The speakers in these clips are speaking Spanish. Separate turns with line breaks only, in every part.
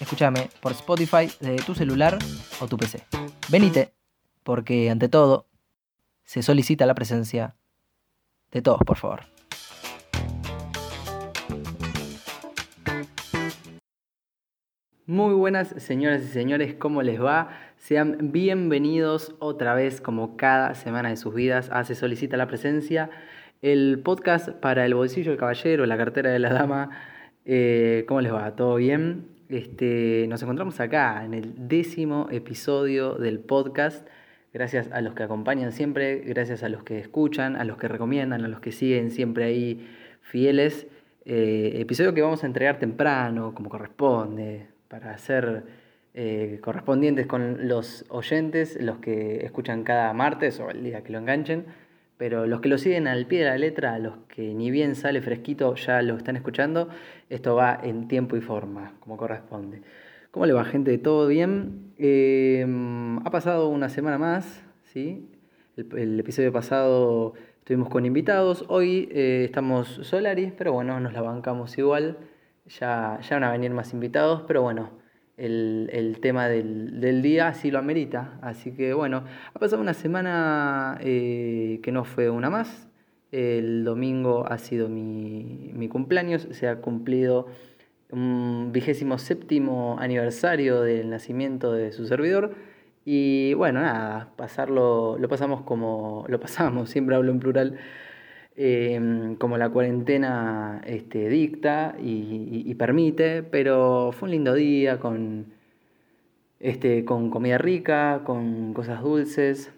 Escúchame por Spotify de tu celular o tu PC. Venite, porque ante todo se solicita la presencia de todos, por favor. Muy buenas señoras y señores, ¿cómo les va? Sean bienvenidos otra vez, como cada semana de sus vidas, a Se Solicita la Presencia, el podcast para el bolsillo del caballero, la cartera de la dama. Eh, ¿Cómo les va? ¿Todo bien? Este, nos encontramos acá en el décimo episodio del podcast. Gracias a los que acompañan siempre, gracias a los que escuchan, a los que recomiendan, a los que siguen siempre ahí fieles. Eh, episodio que vamos a entregar temprano, como corresponde, para ser eh, correspondientes con los oyentes, los que escuchan cada martes o el día que lo enganchen, pero los que lo siguen al pie de la letra, los que ni bien sale fresquito ya lo están escuchando, esto va en tiempo y forma, como corresponde. ¿Cómo le va gente? ¿Todo bien? Em, ha pasado una semana más, ¿sí? El, episodio pasado estuvimos con invitados, hoy eh, estamos Solaris, pero bueno, nos la bancamos igual ya, ya van a venir más invitados, pero bueno, el, tema del, día sí lo amerita. Así que bueno, ha pasado una semana eh, que no fue una más. El domingo ha sido mi, mi cumpleaños, se ha cumplido un vigésimo séptimo aniversario del nacimiento de su servidor. Y bueno, nada, pasarlo, lo pasamos como lo pasamos, siempre hablo en plural, Em, como la cuarentena este, dicta y, permite, pero fue un lindo día con, este, con comida rica, con cosas dulces.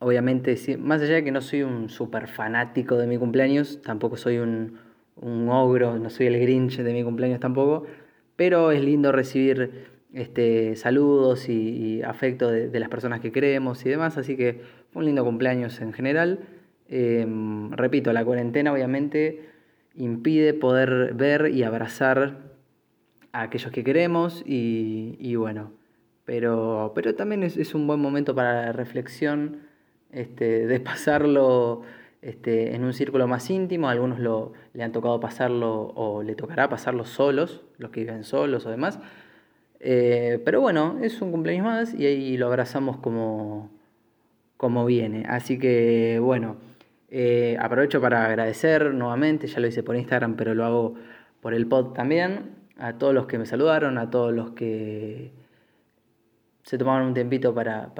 Obviamente, más allá de que no soy un súper fanático de mi cumpleaños, tampoco soy un, ogro, no soy el Grinch de mi cumpleaños tampoco, pero es lindo recibir este, saludos y, afecto de, de, las personas que queremos y demás, así que fue un lindo cumpleaños en general. Em, repito, la cuarentena obviamente impide poder ver y abrazar a aquellos que queremos y, bueno, pero, pero también es, un buen momento para la reflexión, este, de pasarlo este, en un círculo más íntimo, algunos lo, le han tocado pasarlo o le tocará pasarlo solos, los que viven solos o demás, eh, pero bueno, es un cumpleaños más y ahí lo abrazamos como, como viene, así que bueno. Eh, aprovecho para agradecer nuevamente, ya lo hice por Instagram, pero lo hago por el pod también, a todos los que me saludaron, a todos los que se tomaron un tiempito para,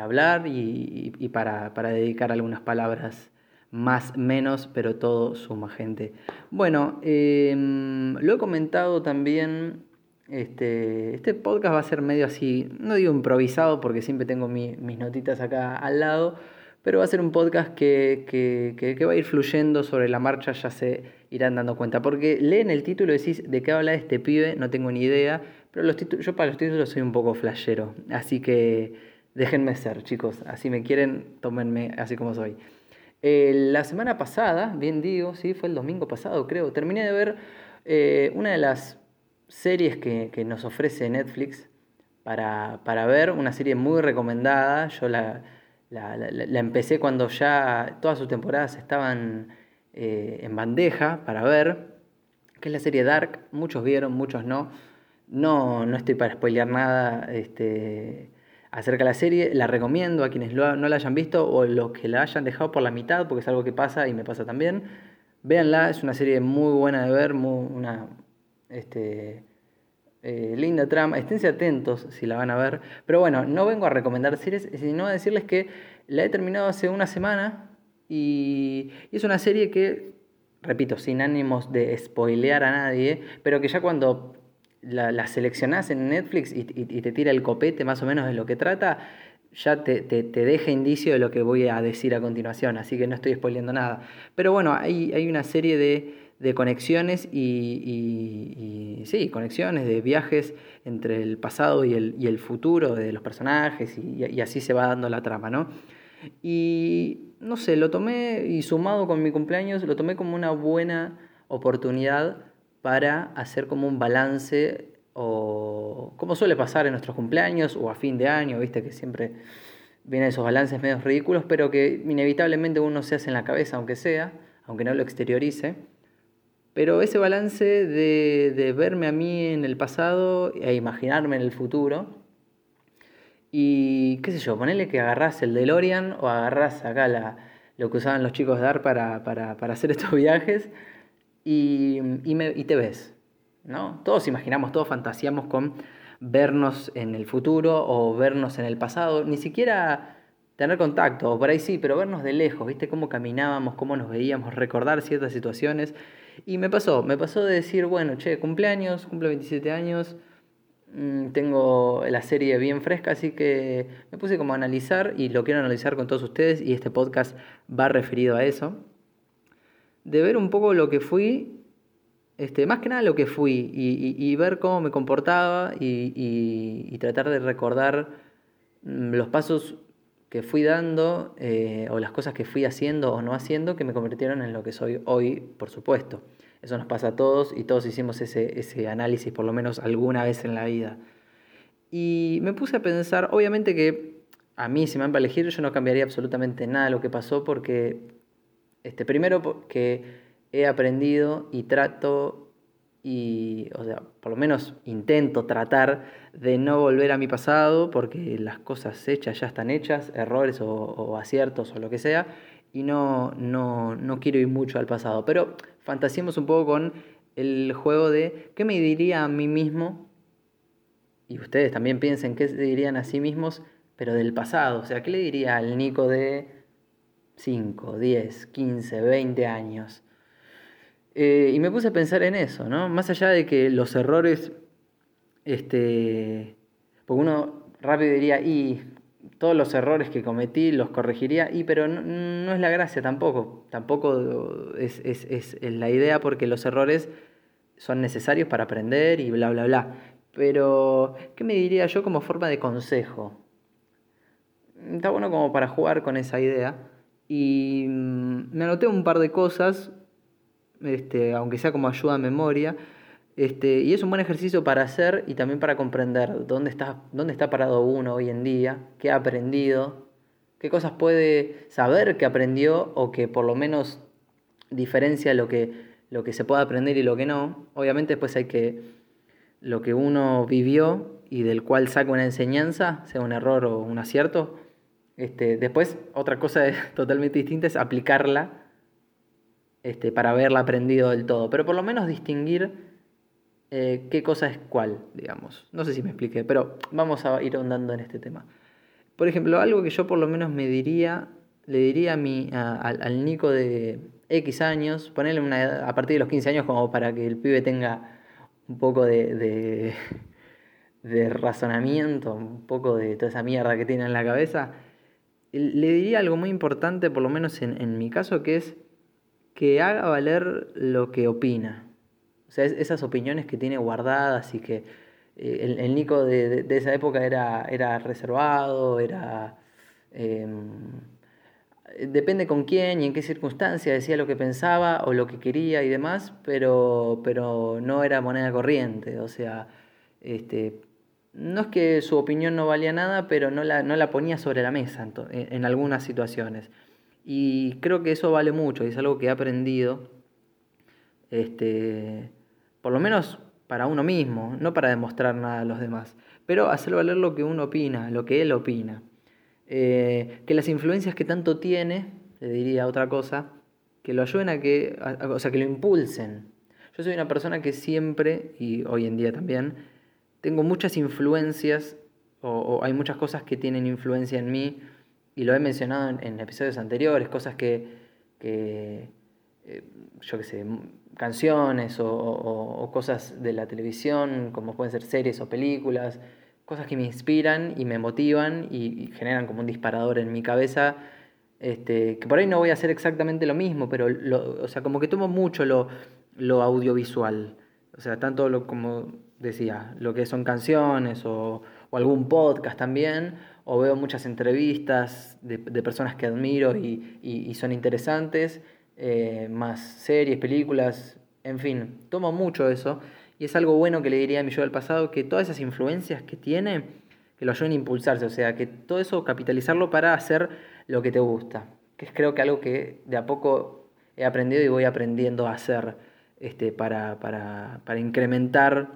hablar y, para, dedicar algunas palabras más, menos, pero todo suma gente. Bueno, em, lo he comentado también, este, este podcast va a ser medio así, no digo improvisado porque siempre tengo mis notitas acá al lado, pero va a ser un podcast que, va a ir fluyendo sobre la marcha, ya se irán dando cuenta. Porque leen el título y decís, ¿de qué habla este pibe? No tengo ni idea, pero los yo para los títulos soy un poco flashero, así que déjenme ser, chicos, así me quieren, tómenme así como soy. Eh, la semana pasada, bien digo, sí, fue el domingo pasado creo, terminé de ver eh, una de las series que, nos ofrece Netflix para, para ver, una serie muy recomendada, yo la la, la, empecé cuando ya todas sus temporadas estaban eh, en bandeja para ver, que es la serie Dark. Muchos vieron, muchos no. No, no estoy para spoilear nada este, acerca de la serie. La recomiendo a quienes no la hayan visto o los que la hayan dejado por la mitad, porque es algo que pasa y me pasa también. Véanla, es una serie muy buena de ver, muy, una, este, eh, linda trama, esténse atentos si la van a ver. Pero bueno, no vengo a recomendar series, sino a decirles que la he terminado hace una semana y, es una serie que, repito, sin ánimos de spoilear a nadie, pero que ya cuando la, la seleccionás en Netflix y, te tira el copete más o menos de lo que trata, ya te, deja indicio de lo que voy a decir a continuación, así que no estoy spoileando nada. Pero bueno, hay, hay una serie de de conexiones y, sí, conexiones de viajes entre el pasado y el, y el futuro de los personajes y, así se va dando la trama, ¿no? Y no sé, lo tomé y sumado con mi cumpleaños, lo tomé como una buena oportunidad para hacer como un balance o como suele pasar en nuestros cumpleaños o a fin de año, viste que siempre vienen esos balances medio ridículos, pero que inevitablemente uno se hace en la cabeza, aunque sea, aunque no lo exteriorice. Pero ese balance de, verme a mí en el pasado e imaginarme en el futuro, y qué sé yo, ponerle que agarrás el DeLorean o agarrás acá la, lo que usaban los chicos de dar para, para, para hacer estos viajes y, y, me, y, te ves. ¿no? Todos imaginamos, todos fantaseamos con vernos en el futuro o vernos en el pasado, ni siquiera tener contacto, o por ahí sí, pero vernos de lejos, ¿viste? Cómo caminábamos, cómo nos veíamos, recordar ciertas situaciones. Y me pasó, me pasó de decir, bueno, che, cumpleaños, cumple 27 años, mm, tengo la serie bien fresca, así que me puse como a analizar y lo quiero analizar con todos ustedes y este podcast va referido a eso. De ver un poco lo que fui, este, más que nada lo que fui y, ver cómo me comportaba y, tratar de recordar mm, los pasos que fui dando eh, o las cosas que fui haciendo o no haciendo que me convirtieron en lo que soy hoy, por supuesto. Eso nos pasa a todos y todos hicimos ese, ese análisis por lo menos alguna vez en la vida. Y me puse a pensar, obviamente que a mí si me van a elegir yo no cambiaría absolutamente nada de lo que pasó porque, este, primero que he aprendido y trato y, o sea, por lo menos intento tratar de no volver a mi pasado porque las cosas hechas ya están hechas, errores o, aciertos o lo que sea, y no, no, no quiero ir mucho al pasado. Pero fantasiemos un poco con el juego de qué me diría a mí mismo, y ustedes también piensen qué se dirían a sí mismos, pero del pasado. O sea, ¿qué le diría al Nico de 5, 10, 15, 20 años? Eh, y me puse a pensar en eso, ¿no? Más allá de que los errores, este, porque uno rápido diría, y todos los errores que cometí los corregiría, y pero no, es la gracia tampoco, tampoco es, es, es, la idea porque los errores son necesarios para aprender y bla, bla, bla. Pero, ¿qué me diría yo como forma de consejo? Está bueno como para jugar con esa idea. Y mm, me anoté un par de cosas este, aunque sea como ayuda a memoria. Este, y es un buen ejercicio para hacer y también para comprender dónde está, dónde está parado uno hoy en día, qué ha aprendido, qué cosas puede saber que aprendió o que por lo menos diferencia lo que, lo que se puede aprender y lo que no. Obviamente después hay que lo que uno vivió y del cual saca una enseñanza, sea un error o un acierto. Este, después otra cosa totalmente distinta es aplicarla este, para haberla aprendido del todo, pero por lo menos distinguir eh, qué cosa es cuál, digamos. No sé si me expliqué, pero vamos a ir ahondando en este tema. Por ejemplo, algo que yo por lo menos me diría, le diría a mi, al Nico de X años, ponerle una a partir de los 15 años como para que el pibe tenga un poco de, de, razonamiento, un poco de toda esa mierda que tiene en la cabeza, le diría algo muy importante, por lo menos en, en mi caso, que es que haga valer lo que opina. O sea, esas opiniones que tiene guardadas y que eh, el, Nico de, esa época era, era reservado, era... Em, depende con quién y en qué circunstancia decía lo que pensaba o lo que quería y demás, pero, pero no era moneda corriente. O sea, este, no es que su opinión no valía nada, pero no la, no la ponía sobre la mesa en algunas situaciones. Y creo que eso vale mucho es algo que he aprendido, este, por lo menos para uno mismo, no para demostrar nada a los demás, pero hacer valer lo que uno opina, lo que él opina. Eh, que las influencias que tanto tiene, le diría otra cosa, que lo ayuden a que, o sea, que lo impulsen. Yo soy una persona que siempre, y hoy en día también, tengo muchas influencias, o hay muchas cosas que tienen influencia en mí, y lo he mencionado en, episodios anteriores, cosas que, que eh, yo qué sé, canciones o, cosas de la televisión, como pueden ser series o películas, cosas que me inspiran y me motivan y, generan como un disparador en mi cabeza. Este, que por ahí no voy a hacer exactamente lo mismo, pero o sea, como que tomo mucho lo, lo audiovisual. O sea, tanto lo, como decía, lo que son canciones o, algún podcast también, o veo muchas entrevistas de, personas que admiro y, son interesantes, eh, más series, películas, en fin, tomo mucho eso. Y es algo bueno que le diría a mi yo del pasado, que todas esas influencias que tiene, que lo ayuden a impulsarse, o sea, que todo eso capitalizarlo para hacer lo que te gusta, que es creo que algo que de a poco he aprendido y voy aprendiendo a hacer este, para, para, para incrementar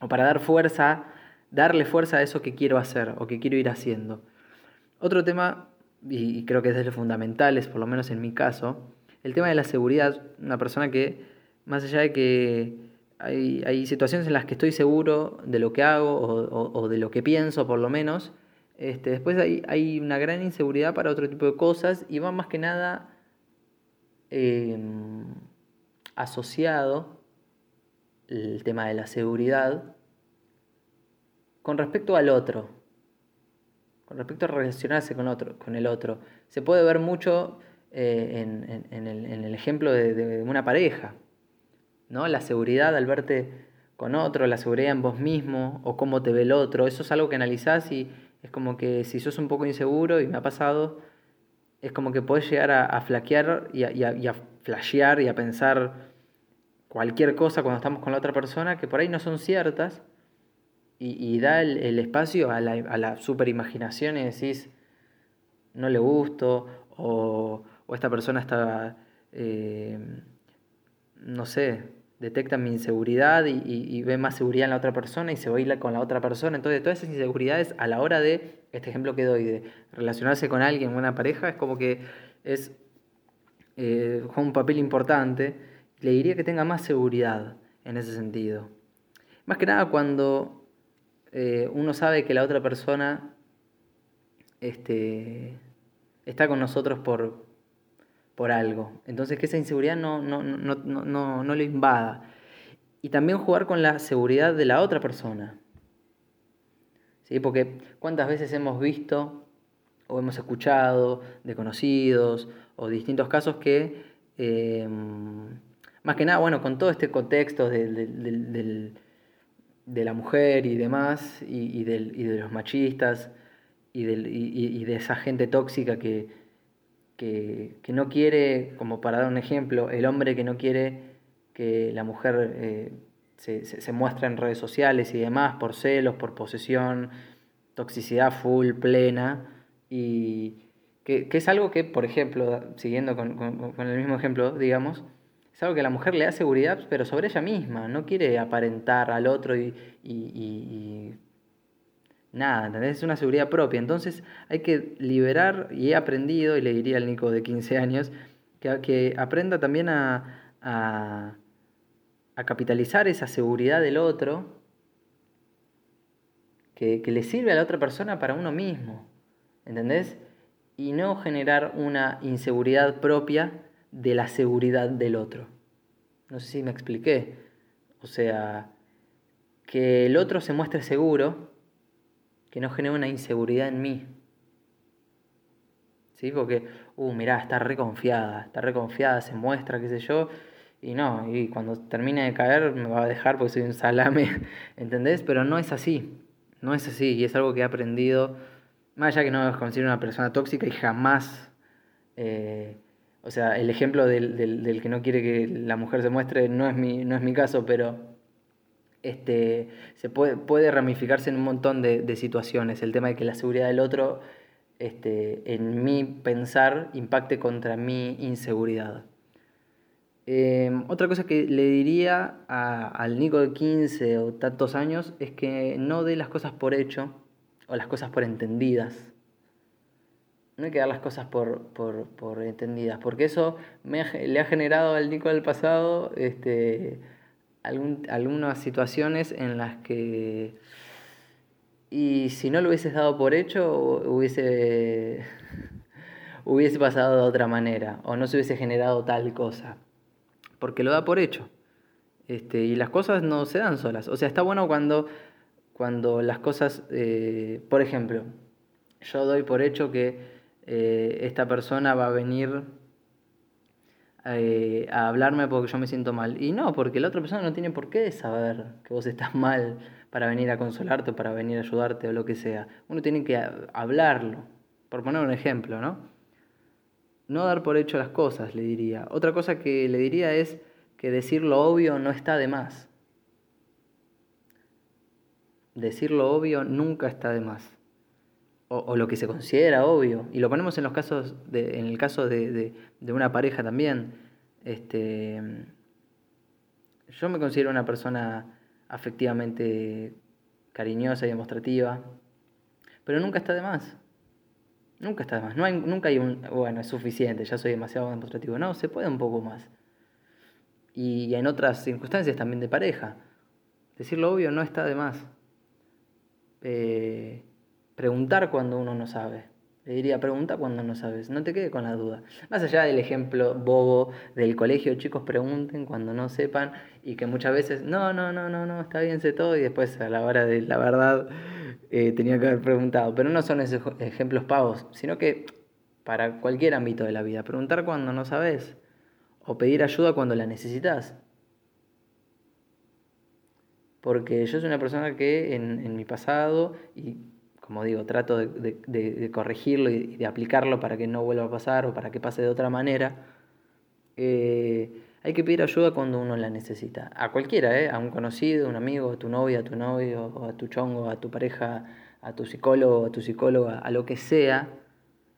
o para dar fuerza, darle fuerza a eso que quiero hacer o que quiero ir haciendo. Otro tema, y creo que es de los fundamentales, por lo menos en mi caso, el tema de la seguridad. Una persona que, más allá de que hay, hay situaciones en las que estoy seguro de lo que hago o, o, de lo que pienso, por lo menos, este, después hay, hay, una gran inseguridad para otro tipo de cosas y va más que nada em, asociado el tema de la seguridad con respecto al otro, con respecto a relacionarse con, otro, con el otro. Se puede ver mucho eh, en, el, ejemplo de, una pareja, ¿no? La seguridad al verte con otro, la seguridad en vos mismo o cómo te ve el otro, eso es algo que analizás y es como que si sos un poco inseguro, y me ha pasado, es como que podés llegar a, flaquear y a, y y a flashear y a pensar cualquier cosa cuando estamos con la otra persona que por ahí no son ciertas y, da el, espacio a la, a la superimaginación y decís, no le gusto o, esta persona está, eh, no sé, detecta mi inseguridad y, ve más seguridad en la otra persona y se baila con la otra persona. Entonces, todas esas inseguridades a la hora de, este ejemplo que doy, de relacionarse con alguien, una pareja, es como que es eh, un papel importante le diría que tenga más seguridad en ese sentido. Más que nada cuando eh, uno sabe que la otra persona este, está con nosotros por, por algo. Entonces que esa inseguridad no, no, no, no, no, le invada. Y también jugar con la seguridad de la otra persona. ¿Sí? Porque cuántas veces hemos visto o hemos escuchado de conocidos o distintos casos que eh, más que nada, bueno, con todo este contexto de, la mujer y demás, y, de los machistas, y, de esa gente tóxica que, que, no quiere, como para dar un ejemplo, el hombre que no quiere que la mujer eh, se, se, muestre en redes sociales y demás, por celos, por posesión, toxicidad full, plena, y que, es algo que, por ejemplo, siguiendo con el mismo ejemplo, digamos, es algo que la mujer le da seguridad, pero sobre ella misma, no quiere aparentar al otro y, nada, ¿entendés? Es una seguridad propia. Entonces hay que liberar, y he aprendido, y le diría al Nico de 15 años, que, que aprenda también a, a, a, capitalizar esa seguridad del otro, que, que le sirve a la otra persona para uno mismo, ¿entendés? Y no generar una inseguridad propia de la seguridad del otro. No sé si me expliqué. O sea, que el otro se muestre seguro, que no genere una inseguridad en mí. ¿Sí? Porque, uh, mirá, está reconfiada, está reconfiada, se muestra, qué sé yo, y no, y cuando termine de caer me va a dejar porque soy un salame, ¿entendés? Pero no es así, no es así, y es algo que he aprendido, más allá que no me considero una persona tóxica y jamás eh, o sea, el ejemplo del, que no quiere que la mujer se muestre no es mi, no es mi caso, pero este, se puede, puede ramificarse en un montón de, situaciones. El tema de que la seguridad del otro, este, en mi pensar, impacte contra mi inseguridad. Em, otra cosa que le diría al Nico de 15 o tantos años es que no dé las cosas por hecho o las cosas por entendidas no hay que dar las cosas por, por, entendidas, porque eso me le ha generado al Nico del pasado este, algunas situaciones en las que, y si no lo hubieses dado por hecho, hubiese, hubiese pasado de otra manera, o no se hubiese generado tal cosa, porque lo da por hecho. Este, y las cosas no se dan solas. O sea, está bueno cuando, cuando las cosas, eh, por ejemplo, yo doy por hecho que eh, esta persona va a venir eh, a hablarme porque yo me siento mal. Y no, porque la otra persona no tiene por qué saber que vos estás mal para venir a consolarte, para venir a ayudarte o lo que sea. Uno tiene que hablarlo, por poner un ejemplo, ¿no? No dar por hecho las cosas, le diría. Otra cosa que le diría es que decir lo obvio no está de más. Decir lo obvio nunca está de más. O, lo que se considera obvio. Y lo ponemos en los casos de, en el caso de, de, una pareja también. Este, yo me considero una persona afectivamente cariñosa y demostrativa, pero nunca está de más. Nunca está de más. No hay, nunca hay un, bueno, es suficiente, ya soy demasiado demostrativo. No, se puede un poco más. Y en otras circunstancias también de pareja. Decir lo obvio no está de más. Eh, preguntar cuando uno no sabe. Le diría, pregunta cuando no sabes, no te quedes con la duda. Más allá del ejemplo bobo del colegio, chicos pregunten cuando no sepan y que muchas veces, no, no, no, no, no, está bien, sé todo y después a la hora de la verdad eh, tenía que haber preguntado. Pero no son esos ejemplos pavos, sino que para cualquier ámbito de la vida, preguntar cuando no sabes o pedir ayuda cuando la necesitas. Porque yo soy una persona que en, en mi pasado y como digo, trato de, corregirlo y de aplicarlo para que no vuelva a pasar o para que pase de otra manera. Eh, hay que pedir ayuda cuando uno la necesita. A cualquiera, ¿eh? a un conocido, un amigo, a tu novia, a tu novio, a tu chongo, a tu pareja, a tu psicólogo, a tu psicóloga, a lo que sea,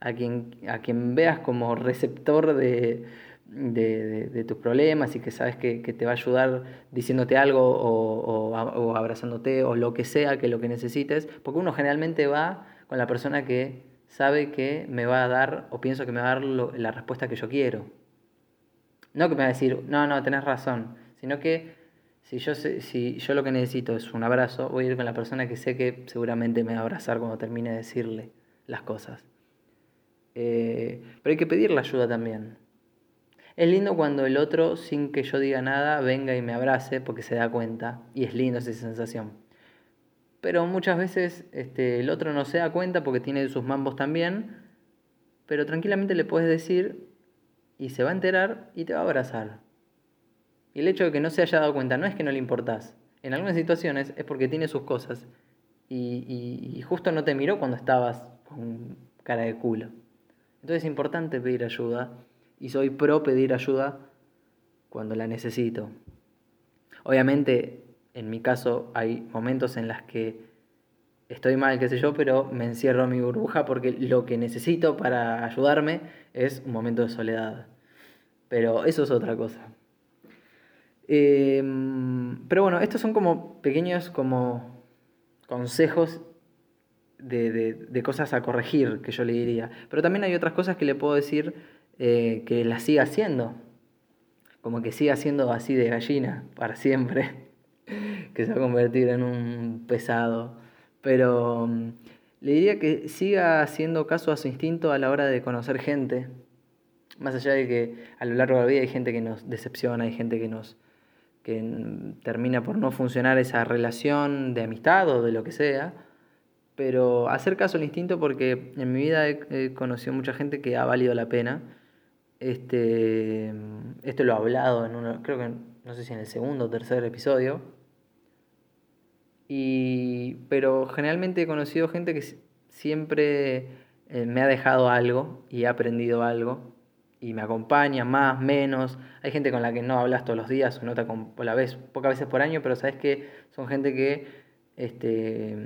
a quien, a quien veas como receptor de, de, de, tus problemas y que sabes que, que, te va a ayudar diciéndote algo o, o, abrazándote o lo que sea que lo que necesites, porque uno generalmente va con la persona que sabe que me va a dar o pienso que me va a dar la respuesta que yo quiero. No que me va a decir, no, no, tenés razón, sino que si yo, sé, si yo lo que necesito es un abrazo, voy a ir con la persona que sé que seguramente me va a abrazar cuando termine de decirle las cosas. Eh, pero hay que pedir la ayuda también. Es lindo cuando el otro, sin que yo diga nada, venga y me abrace porque se da cuenta y es lindo esa sensación. Pero muchas veces este, el otro no se da cuenta porque tiene sus mambos también, pero tranquilamente le puedes decir y se va a enterar y te va a abrazar. Y el hecho de que no se haya dado cuenta no es que no le importás. En algunas situaciones es porque tiene sus cosas y, y justo no te miró cuando estabas con cara de culo. Entonces es importante pedir ayuda y soy pro pedir ayuda cuando la necesito. Obviamente, en mi caso hay momentos en los que estoy mal, qué sé yo, pero me encierro en mi burbuja porque lo que necesito para ayudarme es un momento de soledad. Pero eso es otra cosa. Em, pero bueno, estos son como pequeños como consejos de, de, cosas a corregir que yo le diría. Pero también hay otras cosas que le puedo decir eh, que la siga haciendo. Como que siga siendo así de gallina para siempre. que se va a convertir en un pesado. Pero mm, le diría que siga haciendo caso a su instinto a la hora de conocer gente. Más allá de que a lo largo de la vida hay gente que nos decepciona, hay gente que nos que termina por no funcionar esa relación de amistad o de lo que sea pero hacer caso al instinto porque en mi vida he, conocido mucha gente que ha valido la pena este, esto lo he hablado en uno, creo que no sé si en el segundo o tercer episodio. Y, pero generalmente he conocido gente que siempre eh, me ha dejado algo y he aprendido algo y me acompaña más, menos. Hay gente con la que no hablas todos los días o no te la ves pocas veces por año, pero sabes que son gente que, este,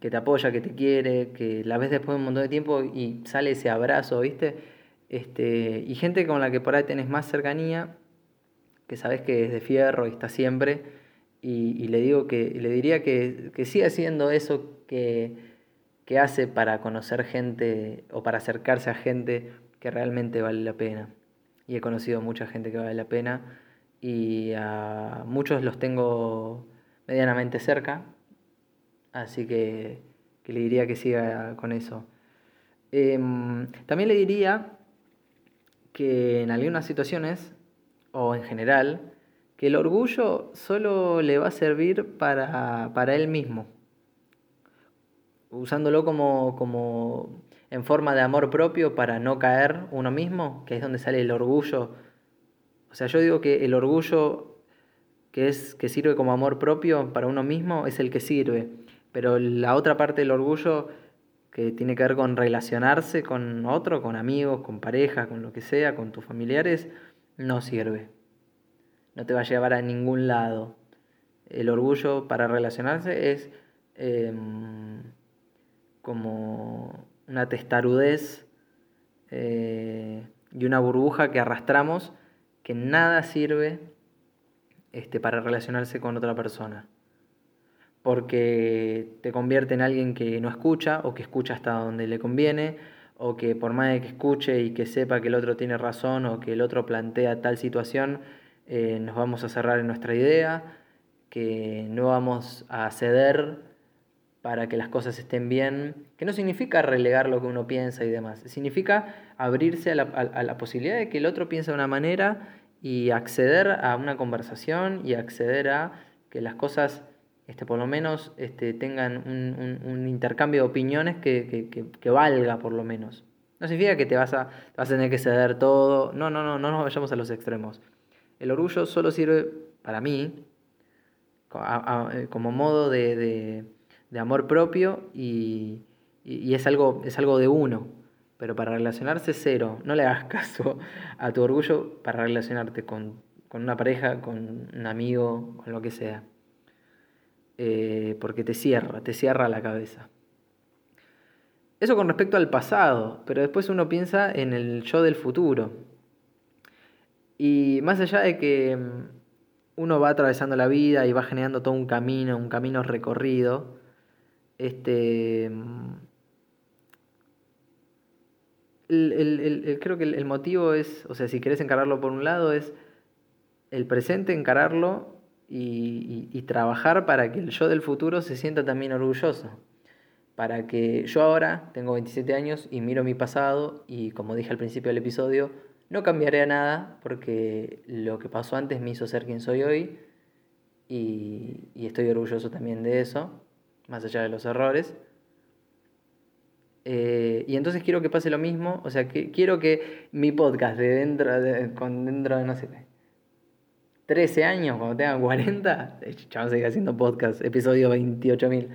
que te apoya, que te quiere, que la ves después de un montón de tiempo y sale ese abrazo, ¿viste? Este, y gente con la que por ahí tenés más cercanía, que sabes que es de fierro y está siempre, y, le, digo que, le diría que, que siga haciendo eso que, que hace para conocer gente o para acercarse a gente que realmente vale la pena. Y he conocido mucha gente que vale la pena y a muchos los tengo medianamente cerca, así que, le diría que siga con eso. Em, también le diría que en algunas situaciones, o en general, que el orgullo solo le va a servir para, para él mismo, usándolo como, como en forma de amor propio para no caer uno mismo, que es donde sale el orgullo. O sea, yo digo que el orgullo que, es, que sirve como amor propio para uno mismo es el que sirve, pero la otra parte del orgullo que tiene que ver con relacionarse con otro, con amigos, con pareja, con lo que sea, con tus familiares, no sirve. No te va a llevar a ningún lado. El orgullo para relacionarse es em, como una testarudez eh, y una burbuja que arrastramos que nada sirve este, para relacionarse con otra persona porque te convierte en alguien que no escucha o que escucha hasta donde le conviene o que por más de que escuche y que sepa que el otro tiene razón o que el otro plantea tal situación, eh, nos vamos a cerrar en nuestra idea, que no vamos a ceder para que las cosas estén bien, que no significa relegar lo que uno piensa y demás, significa abrirse a la, a la posibilidad de que el otro piense de una manera y acceder a una conversación y acceder a que las cosas este, por lo menos este, tengan un, intercambio de opiniones que, valga, por lo menos. No significa que te vas, a, vas a tener que ceder todo. No, no, no, no nos vayamos a los extremos. El orgullo solo sirve para mí eh, como modo de, amor propio y, es, algo, es algo de uno. Pero para relacionarse cero, no le hagas caso a tu orgullo para relacionarte con, con una pareja, con un amigo, con lo que sea. Eh, porque te cierra, te cierra la cabeza. Eso con respecto al pasado, pero después uno piensa en el yo del futuro. Y más allá de que mm, uno va atravesando la vida y va generando todo un camino, un camino recorrido, este, mm, creo que el, motivo es, o sea, si querés encararlo por un lado, es el presente, encararlo y, trabajar para que el yo del futuro se sienta también orgulloso. Para que yo ahora tengo 27 años y miro mi pasado y como dije al principio del episodio, no cambiaré a nada porque lo que pasó antes me hizo ser quien soy hoy y, estoy orgulloso también de eso, más allá de los errores. Eh, y entonces quiero que pase lo mismo, o sea, que quiero que mi podcast de dentro de, con dentro de, no sé, 13 años, cuando tenga 40, ya seguir haciendo podcast, episodio 28.000.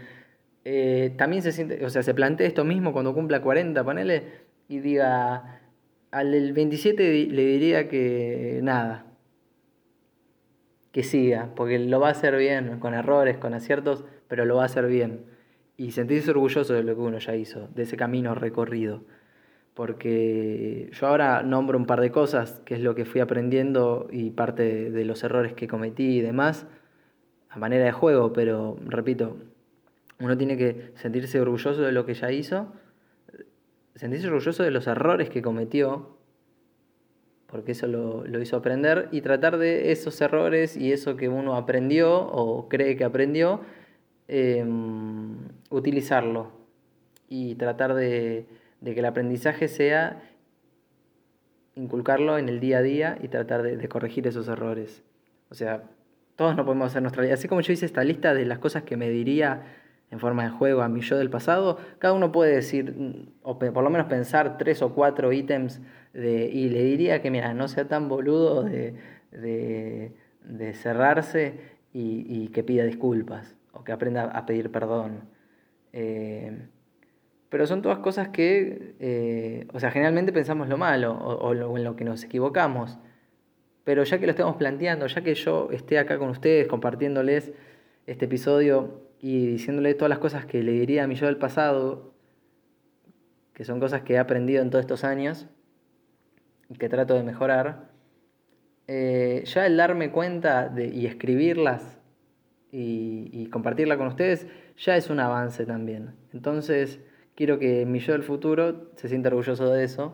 Eh, también se siente, o sea, se plantea esto mismo cuando cumpla 40, ponele, y diga, al del 27 le diría que nada, que siga, porque lo va a hacer bien, con errores, con aciertos, pero lo va a hacer bien. Y sentirse orgulloso de lo que uno ya hizo, de ese camino recorrido porque yo ahora nombro un par de cosas, que es lo que fui aprendiendo y parte de los errores que cometí y demás, a manera de juego, pero repito, uno tiene que sentirse orgulloso de lo que ya hizo, sentirse orgulloso de los errores que cometió, porque eso lo, hizo aprender, y tratar de esos errores y eso que uno aprendió o cree que aprendió, em, utilizarlo y tratar de de que el aprendizaje sea inculcarlo en el día a día y tratar de, corregir esos errores. O sea, todos no podemos hacer nuestra vida. Así como yo hice esta lista de las cosas que me diría en forma de juego a mi yo del pasado, cada uno puede decir, o por lo menos pensar tres o cuatro ítems de, y le diría que, mira, no sea tan boludo de, cerrarse y, que pida disculpas o que aprenda a pedir perdón. Eh, pero son todas cosas que, eh, o sea, generalmente pensamos lo malo o, en lo que nos equivocamos. Pero ya que lo estamos planteando, ya que yo esté acá con ustedes compartiéndoles este episodio y diciéndoles todas las cosas que le diría a mi yo del pasado, que son cosas que he aprendido en todos estos años y que trato de mejorar, eh, ya el darme cuenta de, y escribirlas y, y compartirla con ustedes ya es un avance también. Entonces, Quiero que mi yo del futuro se sienta orgulloso de eso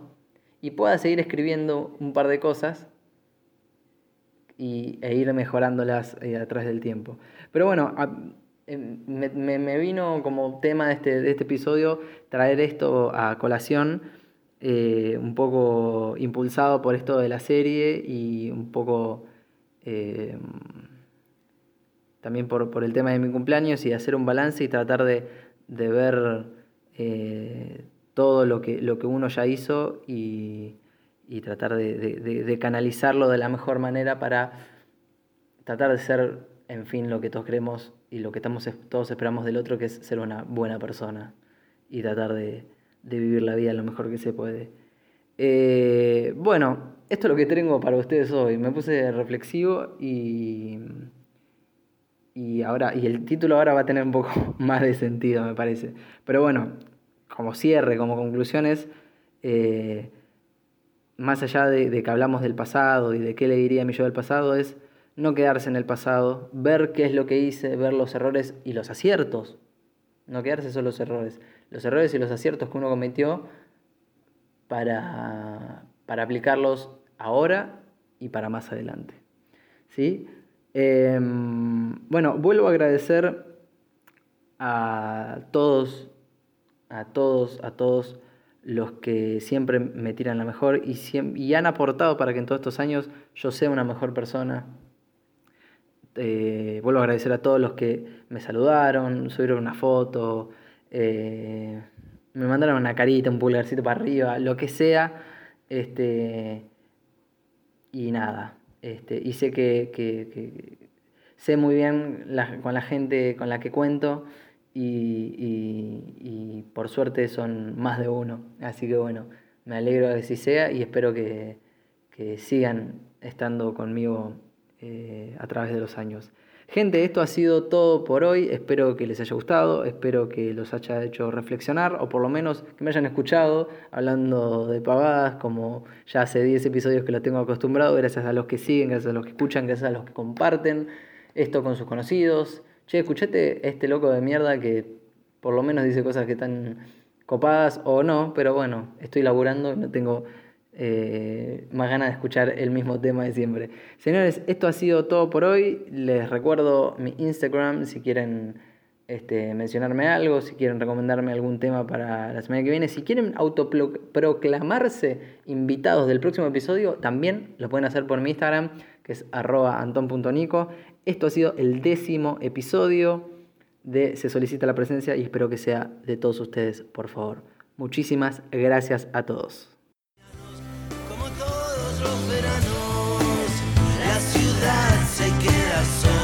y pueda seguir escribiendo un par de cosas y, e ir mejorándolas eh, a través del tiempo. Pero bueno, em, me, vino como tema de este, de este episodio traer esto a colación, eh, un poco impulsado por esto de la serie y un poco em, también por, el tema de mi cumpleaños y hacer un balance y tratar de, de ver eh, todo lo que, lo que uno ya hizo y, y tratar de, canalizarlo de la mejor manera para tratar de ser, en fin, lo que todos creemos y lo que estamos, todos esperamos del otro, que es ser una buena persona y tratar de, vivir la vida lo mejor que se puede. Eh, bueno, esto es lo que tengo para ustedes hoy. Me puse reflexivo y, y, ahora, y el título ahora va a tener un poco más de sentido, me parece. Pero bueno, como cierre, como conclusiones, eh, más allá de, que hablamos del pasado y de qué le diría a mi yo del pasado, es no quedarse en el pasado, ver qué es lo que hice, ver los errores y los aciertos. No quedarse solo los errores. Los errores y los aciertos que uno cometió para, para aplicarlos ahora y para más adelante. ¿Sí? Em, bueno, vuelvo a agradecer a todos, a todos, a todos los que siempre me tiran la mejor y, y han aportado para que en todos estos años yo sea una mejor persona. Eh, vuelvo a agradecer a todos los que me saludaron, subieron una foto, eh, me mandaron una carita, un pulgarcito para arriba, lo que sea. Este, y nada, este, y sé que, sé muy bien con la gente con la que cuento y, por suerte son más de uno. Así que bueno, me alegro de que así sea y espero que, sigan estando conmigo eh, a través de los años. Gente, esto ha sido todo por hoy. Espero que les haya gustado, espero que los haya hecho reflexionar o por lo menos que me hayan escuchado hablando de pavadas, como ya hace 10 episodios que lo tengo acostumbrado, gracias a los que siguen, gracias a los que escuchan, gracias a los que comparten esto con sus conocidos che, escuchate este loco de mierda que por lo menos dice cosas que están copadas o no, pero bueno, estoy laburando no tengo eh, más ganas de escuchar el mismo tema de siempre. Señores, esto ha sido todo por hoy. Les recuerdo mi Instagram si quieren este, mencionarme algo, si quieren recomendarme algún tema para la semana que viene, si quieren autoproclamarse invitados del próximo episodio, también lo pueden hacer por mi Instagram, que es arroba anton.nico. Esto ha sido el décimo episodio de Se solicita la presencia y espero que sea de todos ustedes, por favor. Muchísimas gracias a todos. so